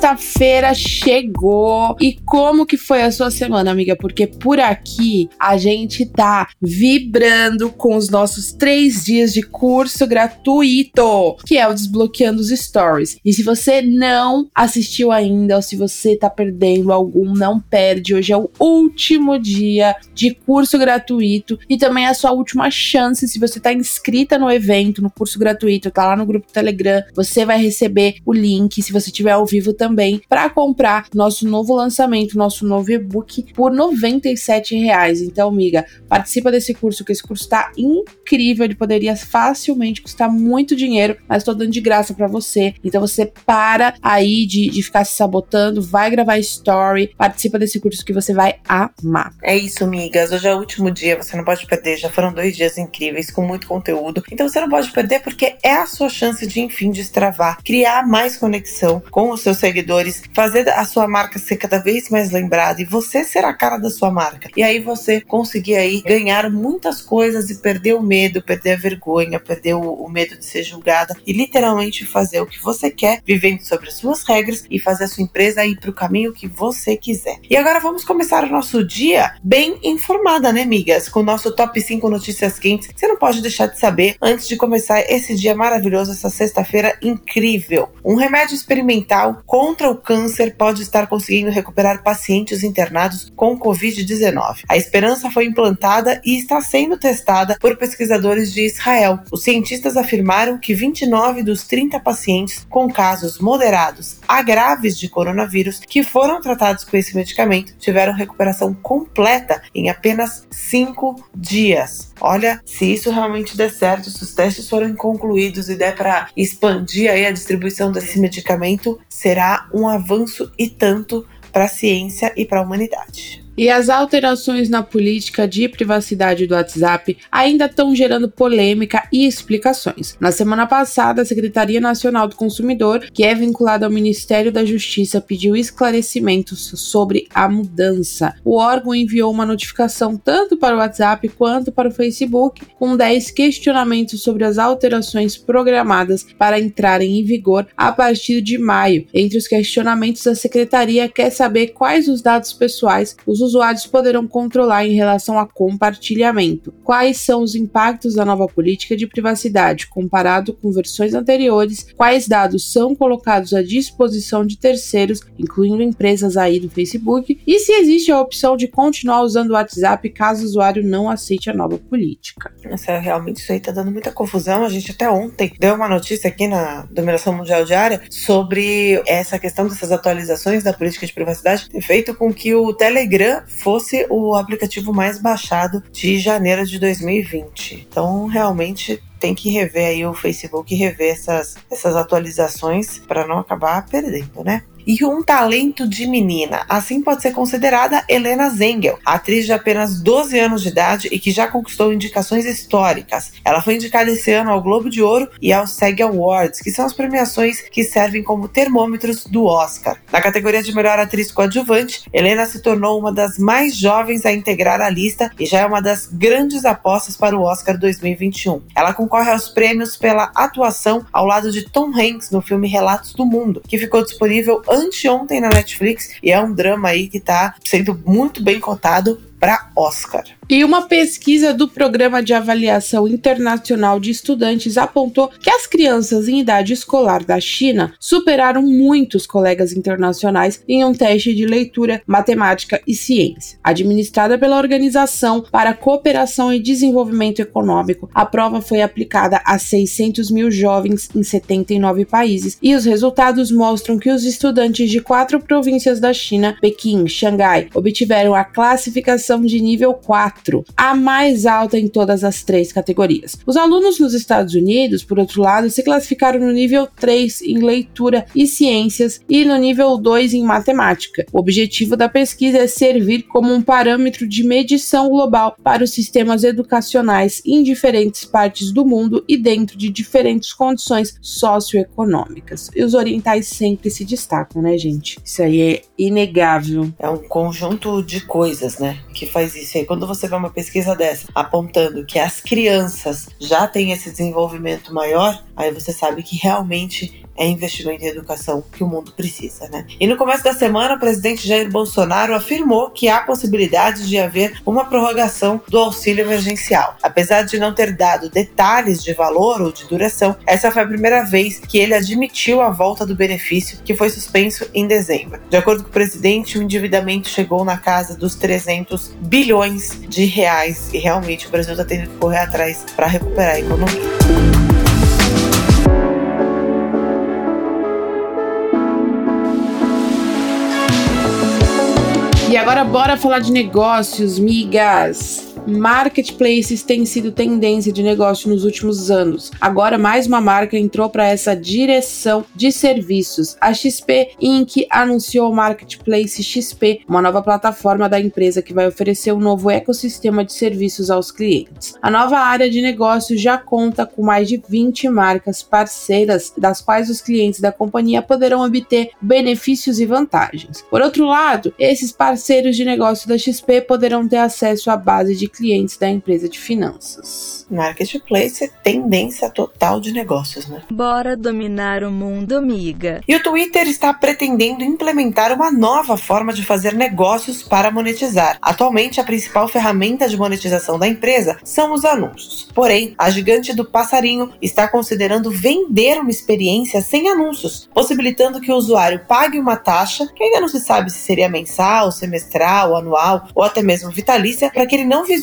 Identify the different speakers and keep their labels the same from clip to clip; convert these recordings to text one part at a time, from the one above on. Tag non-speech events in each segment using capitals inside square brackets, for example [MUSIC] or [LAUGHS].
Speaker 1: Sexta-feira chegou. E como que foi a sua semana, amiga? Porque por aqui a gente tá vibrando com os nossos três dias de curso gratuito, que é o Desbloqueando os Stories. E se você não assistiu ainda, ou se você tá perdendo algum, não perde. Hoje é o último dia de curso gratuito e também a sua última chance. Se você tá inscrita no evento, no curso gratuito, tá lá no grupo Telegram, você vai receber o link. Se você tiver ao vivo, também para comprar nosso novo lançamento, nosso novo e-book por 97 reais. Então, amiga, participa desse curso, que esse curso está incrível. Ele poderia facilmente custar muito dinheiro, mas estou dando de graça para você. Então, você para aí de, de ficar se sabotando, vai gravar story, participa desse curso que você vai amar.
Speaker 2: É isso, amigas. Hoje é o último dia, você não pode perder. Já foram dois dias incríveis com muito conteúdo. Então, você não pode perder porque é a sua chance de, enfim, destravar, criar mais conexão com os seus seguidores, fazer a sua marca ser cada vez mais lembrada e você ser a cara da sua marca. E aí você conseguir aí ganhar muitas coisas e perder o medo, perder a vergonha, perder o, o medo de ser julgada e literalmente fazer o que você quer, vivendo sobre as suas regras e fazer a sua empresa ir para o caminho que você quiser. E agora vamos começar o nosso dia bem informada, né, amigas? Com o nosso top 5 notícias quentes. Você não pode deixar de saber antes de começar esse dia maravilhoso, essa sexta-feira incrível. Um remédio experimental contra o câncer pode estar conseguindo recuperar pacientes internados com Covid-19. A esperança foi implantada e está sendo testada por pesquisadores de Israel. Os cientistas afirmaram que 29 dos 30 pacientes com casos moderados a graves de coronavírus que foram tratados com esse medicamento tiveram recuperação completa em apenas 5 dias. Olha, se isso realmente der certo, se os testes forem concluídos e der para expandir aí a distribuição desse medicamento, será um avanço e tanto para a ciência e para a humanidade.
Speaker 1: E as alterações na política de privacidade do WhatsApp ainda estão gerando polêmica e explicações. Na semana passada, a Secretaria Nacional do Consumidor, que é vinculada ao Ministério da Justiça, pediu esclarecimentos sobre a mudança. O órgão enviou uma notificação tanto para o WhatsApp quanto para o Facebook, com 10 questionamentos sobre as alterações programadas para entrarem em vigor a partir de maio. Entre os questionamentos, a secretaria quer saber quais os dados pessoais os usuários poderão controlar em relação a compartilhamento. Quais são os impactos da nova política de privacidade comparado com versões anteriores? Quais dados são colocados à disposição de terceiros, incluindo empresas aí do Facebook? E se existe a opção de continuar usando o WhatsApp caso o usuário não aceite a nova política?
Speaker 2: Nossa, realmente isso aí tá dando muita confusão. A gente até ontem deu uma notícia aqui na Dominação Mundial Diária sobre essa questão dessas atualizações da política de privacidade feito com que o Telegram fosse o aplicativo mais baixado de janeiro de 2020. Então, realmente tem que rever aí o Facebook rever essas, essas atualizações para não acabar perdendo, né? E um talento de menina. Assim pode ser considerada Helena Zengel, atriz de apenas 12 anos de idade e que já conquistou indicações históricas. Ela foi indicada esse ano ao Globo de Ouro e ao SEG Awards, que são as premiações que servem como termômetros do Oscar. Na categoria de melhor atriz coadjuvante, Helena se tornou uma das mais jovens a integrar a lista e já é uma das grandes apostas para o Oscar 2021. Ela concorre aos prêmios pela atuação ao lado de Tom Hanks no filme Relatos do Mundo, que ficou disponível anteontem na Netflix e é um drama aí que tá sendo muito bem cotado para Oscar.
Speaker 1: E uma pesquisa do Programa de Avaliação Internacional de Estudantes apontou que as crianças em idade escolar da China superaram muitos colegas internacionais em um teste de leitura, matemática e ciência. Administrada pela Organização para Cooperação e Desenvolvimento Econômico, a prova foi aplicada a 600 mil jovens em 79 países e os resultados mostram que os estudantes de quatro províncias da China, Pequim, Xangai, obtiveram a classificação classificação de nível 4, a mais alta em todas as três categorias. Os alunos nos Estados Unidos, por outro lado, se classificaram no nível 3 em leitura e ciências e no nível 2 em matemática. O objetivo da pesquisa é servir como um parâmetro de medição global para os sistemas educacionais em diferentes partes do mundo e dentro de diferentes condições socioeconômicas. E os orientais sempre se destacam, né, gente? Isso aí é inegável.
Speaker 2: É um conjunto de coisas, né, que faz isso. E quando você vê uma pesquisa dessa apontando que as crianças já têm esse desenvolvimento maior, aí você sabe que realmente é investimento em educação que o mundo precisa, né? E no começo da semana, o presidente Jair Bolsonaro afirmou que há possibilidade de haver uma prorrogação do auxílio emergencial. Apesar de não ter dado detalhes de valor ou de duração, essa foi a primeira vez que ele admitiu a volta do benefício, que foi suspenso em dezembro. De acordo com o presidente, o endividamento chegou na casa dos 300 bilhões de reais e realmente o Brasil está tendo que correr atrás para recuperar a economia.
Speaker 1: E agora bora falar de negócios, migas. Marketplaces têm sido tendência de negócio nos últimos anos. Agora, mais uma marca entrou para essa direção de serviços. A XP Inc. anunciou o Marketplace XP, uma nova plataforma da empresa que vai oferecer um novo ecossistema de serviços aos clientes. A nova área de negócio já conta com mais de 20 marcas parceiras, das quais os clientes da companhia poderão obter benefícios e vantagens. Por outro lado, esses parceiros de negócio da XP poderão ter acesso à base de clientes da empresa de finanças.
Speaker 2: Marketplace é tendência total de negócios, né?
Speaker 3: Bora dominar o mundo, amiga.
Speaker 2: E o Twitter está pretendendo implementar uma nova forma de fazer negócios para monetizar. Atualmente, a principal ferramenta de monetização da empresa são os anúncios. Porém, a gigante do passarinho está considerando vender uma experiência sem anúncios, possibilitando que o usuário pague uma taxa, que ainda não se sabe se seria mensal, semestral, anual ou até mesmo vitalícia, para que ele não visualize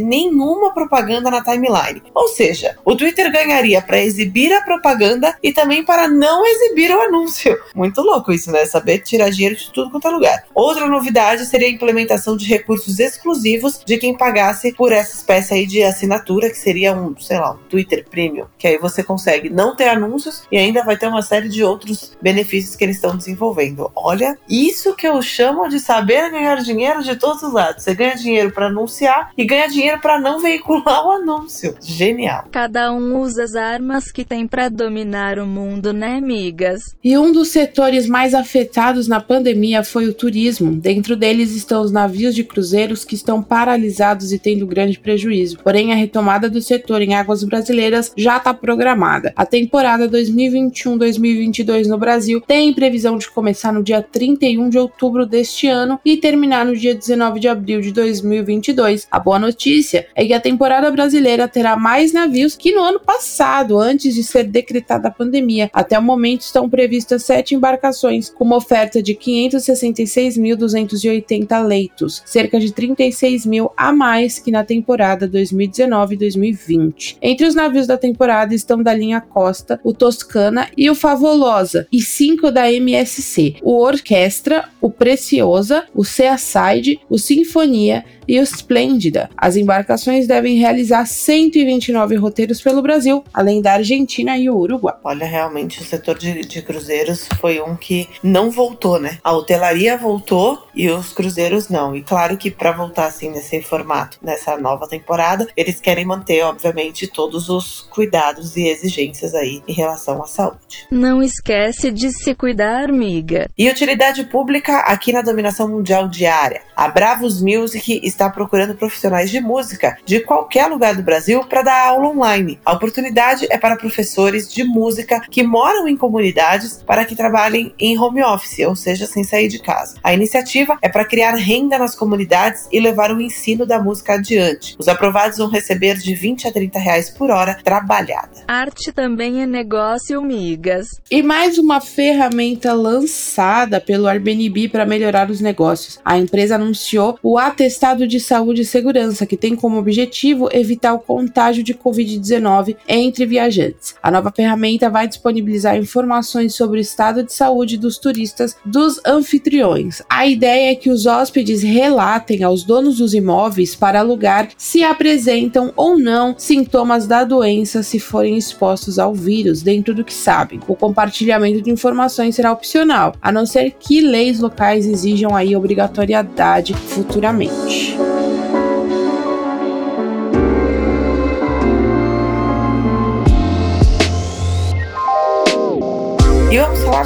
Speaker 2: nenhuma propaganda na timeline. Ou seja, o Twitter ganharia para exibir a propaganda e também para não exibir o anúncio. [LAUGHS] Muito louco isso, né? Saber tirar dinheiro de tudo quanto é lugar. Outra novidade seria a implementação de recursos exclusivos de quem pagasse por essa espécie aí de assinatura, que seria um, sei lá, um Twitter Premium. Que aí você consegue não ter anúncios e ainda vai ter uma série de outros benefícios que eles estão desenvolvendo. Olha, isso que eu chamo de saber ganhar dinheiro de todos os lados. Você ganha dinheiro para anunciar e ganha dinheiro para não veicular o anúncio. Genial.
Speaker 3: Cada um usa as armas que tem para dominar o mundo, né, amigas?
Speaker 1: E um dos setores mais afetados na pandemia foi o turismo. Dentro deles estão os navios de cruzeiros que estão paralisados e tendo grande prejuízo. Porém, a retomada do setor em águas brasileiras já está programada. A temporada 2021-2022 no Brasil tem previsão de começar no dia 31 de outubro deste ano e terminar no dia 19 de abril de 2022. A boa notícia é que a temporada brasileira terá mais navios que no ano passado, antes de ser decretada a pandemia. Até o momento estão previstas sete embarcações, com uma oferta de 566.280 leitos, cerca de 36 mil a mais que na temporada 2019-2020. Entre os navios da temporada estão da linha Costa, o Toscana e o Favolosa, e cinco da MSC: o Orquestra, o Preciosa, o Seaside, o Sinfonia e o Splendida. As embarcações devem realizar 129 roteiros pelo Brasil, além da Argentina e o Uruguai.
Speaker 2: Olha, realmente o setor de, de cruzeiros foi um que não voltou, né? A hotelaria voltou e os cruzeiros não. E claro que para voltar assim nesse formato, nessa nova temporada, eles querem manter, obviamente, todos os cuidados e exigências aí em relação à saúde.
Speaker 3: Não esquece de se cuidar, amiga.
Speaker 2: E utilidade pública aqui na dominação mundial diária. A Bravos Music está procurando profissionais de música de qualquer lugar do Brasil para dar aula online. A oportunidade é para professores de música que moram em comunidades para que trabalhem em home office, ou seja, sem sair de casa. A iniciativa é para criar renda nas comunidades e levar o ensino da música adiante. Os aprovados vão receber de 20 a 30 reais por hora trabalhada.
Speaker 3: Arte também é negócio, migas.
Speaker 1: E mais uma ferramenta lançada pelo Airbnb para melhorar os negócios. A empresa anunciou o atestado de Saúde e Segurança, que tem como objetivo evitar o contágio de Covid-19 entre viajantes. A nova ferramenta vai disponibilizar informações sobre o estado de saúde dos turistas dos anfitriões. A ideia ideia é que os hóspedes relatem aos donos dos imóveis para alugar se apresentam ou não sintomas da doença se forem expostos ao vírus, dentro do que sabem. O compartilhamento de informações será opcional, a não ser que leis locais exijam aí obrigatoriedade futuramente.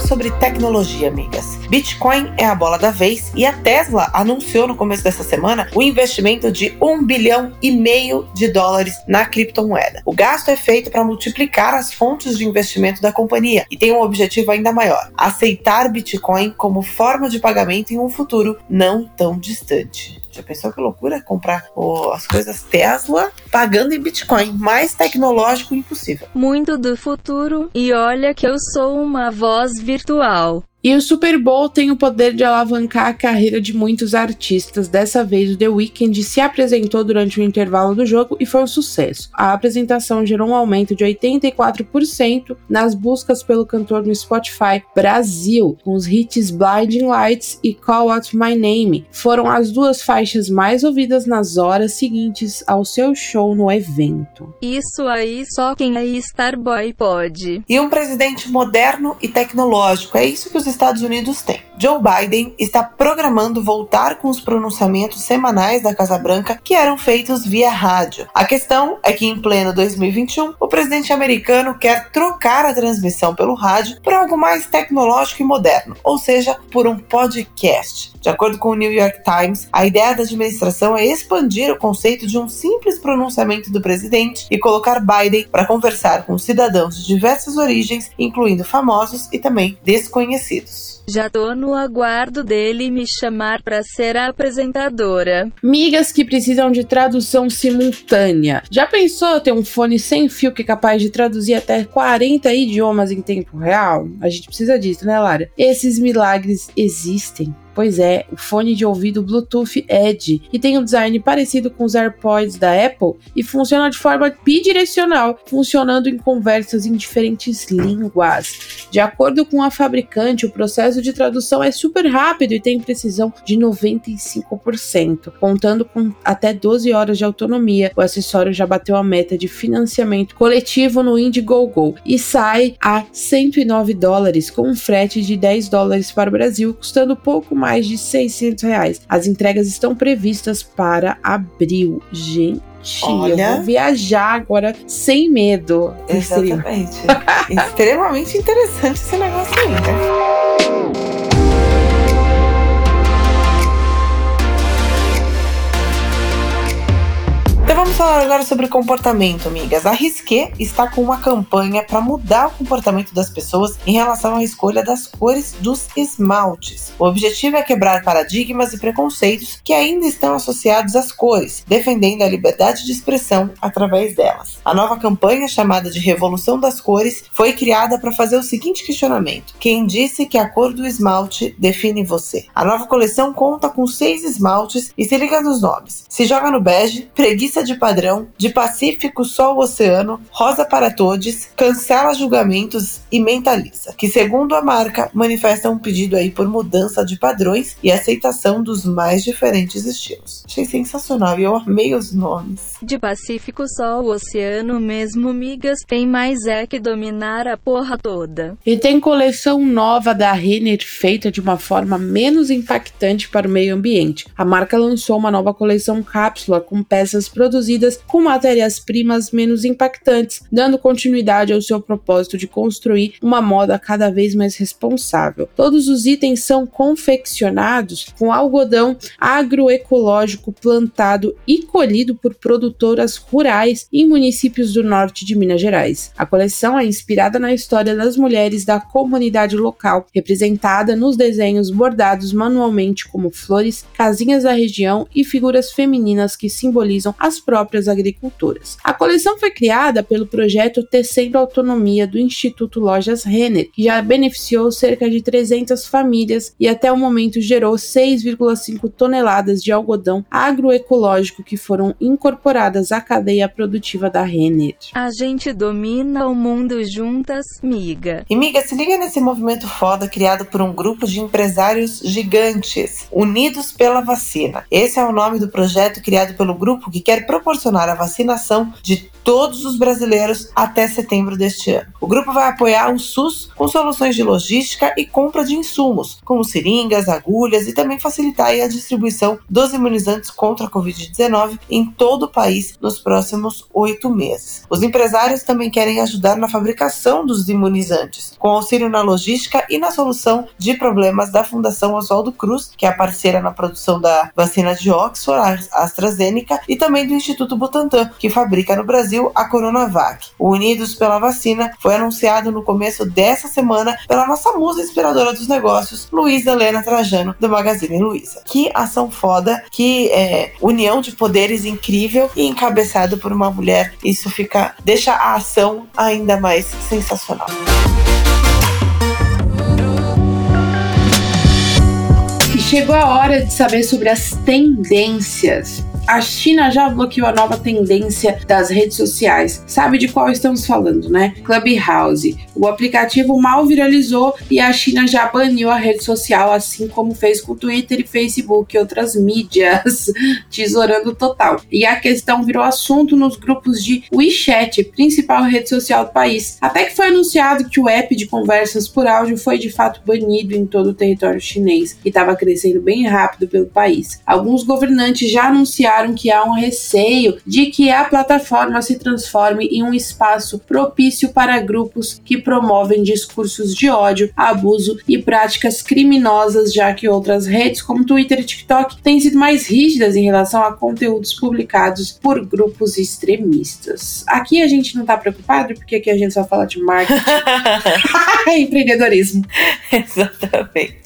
Speaker 2: Falar sobre tecnologia, amigas. Bitcoin é a bola da vez e a Tesla anunciou no começo dessa semana o investimento de um bilhão e meio de dólares na criptomoeda. O gasto é feito para multiplicar as fontes de investimento da companhia e tem um objetivo ainda maior: aceitar Bitcoin como forma de pagamento em um futuro não tão distante. Já pensou que loucura comprar oh, as coisas Tesla pagando em Bitcoin? Mais tecnológico impossível.
Speaker 3: Muito do futuro. E olha que eu sou uma voz virtual.
Speaker 1: E o Super Bowl tem o poder de alavancar a carreira de muitos artistas. Dessa vez, o The Weeknd se apresentou durante o intervalo do jogo e foi um sucesso. A apresentação gerou um aumento de 84% nas buscas pelo cantor no Spotify Brasil, com os hits Blinding Lights e Call Out My Name. Foram as duas faixas mais ouvidas nas horas seguintes ao seu show no evento.
Speaker 3: Isso aí só quem é Starboy pode.
Speaker 2: E um presidente moderno e tecnológico. É isso que os Estados Unidos tem. Joe Biden está programando voltar com os pronunciamentos semanais da Casa Branca que eram feitos via rádio. A questão é que, em pleno 2021, o presidente americano quer trocar a transmissão pelo rádio por algo mais tecnológico e moderno, ou seja, por um podcast. De acordo com o New York Times, a ideia da administração é expandir o conceito de um simples pronunciamento do presidente e colocar Biden para conversar com cidadãos de diversas origens, incluindo famosos e também desconhecidos. Unidos.
Speaker 3: Já tô no aguardo dele me chamar para ser a apresentadora.
Speaker 1: Migas que precisam de tradução simultânea. Já pensou ter um fone sem fio que é capaz de traduzir até 40 idiomas em tempo real? A gente precisa disso, né, Lara? Esses milagres existem. Pois é, o fone de ouvido Bluetooth Edge, que tem um design parecido com os AirPods da Apple e funciona de forma bidirecional, funcionando em conversas em diferentes línguas. De acordo com a fabricante, o processo de tradução é super rápido e tem precisão de 95%, contando com até 12 horas de autonomia. O acessório já bateu a meta de financiamento coletivo no Indiegogo e sai a 109 dólares, com um frete de 10 dólares para o Brasil, custando pouco mais mais de 600 reais. As entregas estão previstas para abril. Gente, Olha. eu vou viajar agora sem medo.
Speaker 2: Exatamente. [LAUGHS] Extremamente interessante esse negócio aí, né? Falar agora sobre comportamento, amigas. A Risqué está com uma campanha para mudar o comportamento das pessoas em relação à escolha das cores dos esmaltes. O objetivo é quebrar paradigmas e preconceitos que ainda estão associados às cores, defendendo a liberdade de expressão através delas. A nova campanha, chamada de Revolução das Cores, foi criada para fazer o seguinte questionamento: Quem disse que a cor do esmalte define você? A nova coleção conta com seis esmaltes e se liga nos nomes. Se joga no bege, preguiça de padrão, de Pacífico Sol Oceano, Rosa para Todos, cancela julgamentos e mentaliza, que segundo a marca manifesta um pedido aí por mudança de padrões e aceitação dos mais diferentes estilos. Achei sensacional e eu amei os nomes.
Speaker 3: De Pacífico Sol Oceano mesmo, migas, tem mais é que dominar a porra toda.
Speaker 1: E tem coleção nova da Renner feita de uma forma menos impactante para o meio ambiente. A marca lançou uma nova coleção cápsula com peças produzidas produzidas com matérias-primas menos impactantes, dando continuidade ao seu propósito de construir uma moda cada vez mais responsável. Todos os itens são confeccionados com algodão agroecológico plantado e colhido por produtoras rurais em municípios do norte de Minas Gerais. A coleção é inspirada na história das mulheres da comunidade local, representada nos desenhos bordados manualmente como flores, casinhas da região e figuras femininas que simbolizam as próprias próprias agricultoras. A coleção foi criada pelo projeto Tecendo Autonomia do Instituto Lojas Renner, que já beneficiou cerca de 300 famílias e até o momento gerou 6,5 toneladas de algodão agroecológico que foram incorporadas à cadeia produtiva da Renner.
Speaker 3: A gente domina o mundo juntas, miga.
Speaker 2: E miga, se liga nesse movimento foda criado por um grupo de empresários gigantes, unidos pela vacina. Esse é o nome do projeto criado pelo grupo que quer proporcionar a vacinação de todos os brasileiros até setembro deste ano. O grupo vai apoiar o SUS com soluções de logística e compra de insumos, como seringas, agulhas e também facilitar a distribuição dos imunizantes contra a Covid-19 em todo o país nos próximos oito meses. Os empresários também querem ajudar na fabricação dos imunizantes, com auxílio na logística e na solução de problemas da Fundação Oswaldo Cruz, que é a parceira na produção da vacina de Oxford, AstraZeneca, e também do Instituto Butantan, que fabrica no Brasil a Coronavac. O Unidos pela Vacina foi anunciado no começo dessa semana pela nossa musa inspiradora dos negócios, Luísa Helena Trajano, do Magazine Luiza. Que ação foda, que é, união de poderes incrível e encabeçado por uma mulher. Isso fica deixa a ação ainda mais sensacional.
Speaker 1: chegou a hora de saber sobre as tendências a China já bloqueou a nova tendência das redes sociais. Sabe de qual estamos falando, né? Clubhouse. O aplicativo mal viralizou e a China já baniu a rede social, assim como fez com Twitter e Facebook e outras mídias, [LAUGHS] tesourando total. E a questão virou assunto nos grupos de WeChat, principal rede social do país. Até que foi anunciado que o app de conversas por áudio foi de fato banido em todo o território chinês e estava crescendo bem rápido pelo país. Alguns governantes já anunciaram que há um receio de que a plataforma se transforme em um espaço propício para grupos que promovem discursos de ódio, abuso e práticas criminosas, já que outras redes, como Twitter e TikTok, têm sido mais rígidas em relação a conteúdos publicados por grupos extremistas. Aqui a gente não tá preocupado, porque aqui a gente só fala de marketing [LAUGHS] [LAUGHS] empreendedorismo.
Speaker 2: Exatamente.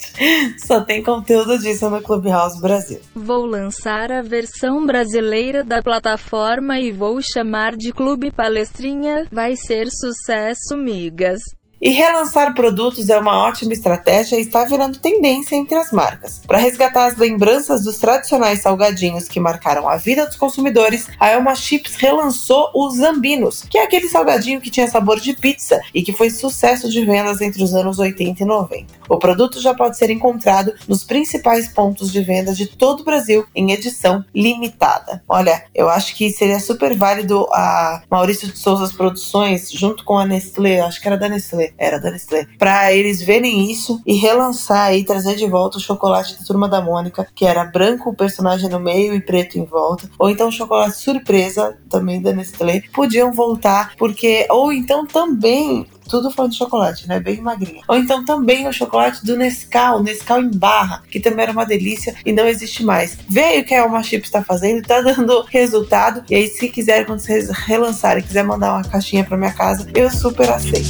Speaker 2: Só tem conteúdo disso no Clubhouse Brasil.
Speaker 3: Vou lançar a versão brasileira da plataforma e vou chamar de Clube Palestrinha. Vai ser sucesso, migas.
Speaker 2: E relançar produtos é uma ótima estratégia e está virando tendência entre as marcas. Para resgatar as lembranças dos tradicionais salgadinhos que marcaram a vida dos consumidores, a Elma Chips relançou os Zambinos, que é aquele salgadinho que tinha sabor de pizza e que foi sucesso de vendas entre os anos 80 e 90. O produto já pode ser encontrado nos principais pontos de venda de todo o Brasil em edição limitada. Olha, eu acho que seria super válido a Maurício de Souza Produções, junto com a Nestlé, acho que era da Nestlé, era da Nestlé, para eles verem isso e relançar e trazer de volta o chocolate da Turma da Mônica, que era branco o personagem no meio e preto em volta, ou então o chocolate surpresa também da Nestlé, podiam voltar porque ou então também tudo falando de chocolate, né? Bem magrinha. Ou então também o chocolate do Nescau, Nescau em barra, que também era uma delícia e não existe mais. Veio o que a Alma Chips está fazendo, está dando [LAUGHS] resultado. E aí, se quiser, quando vocês relançarem, quiser mandar uma caixinha para minha casa, eu super aceito.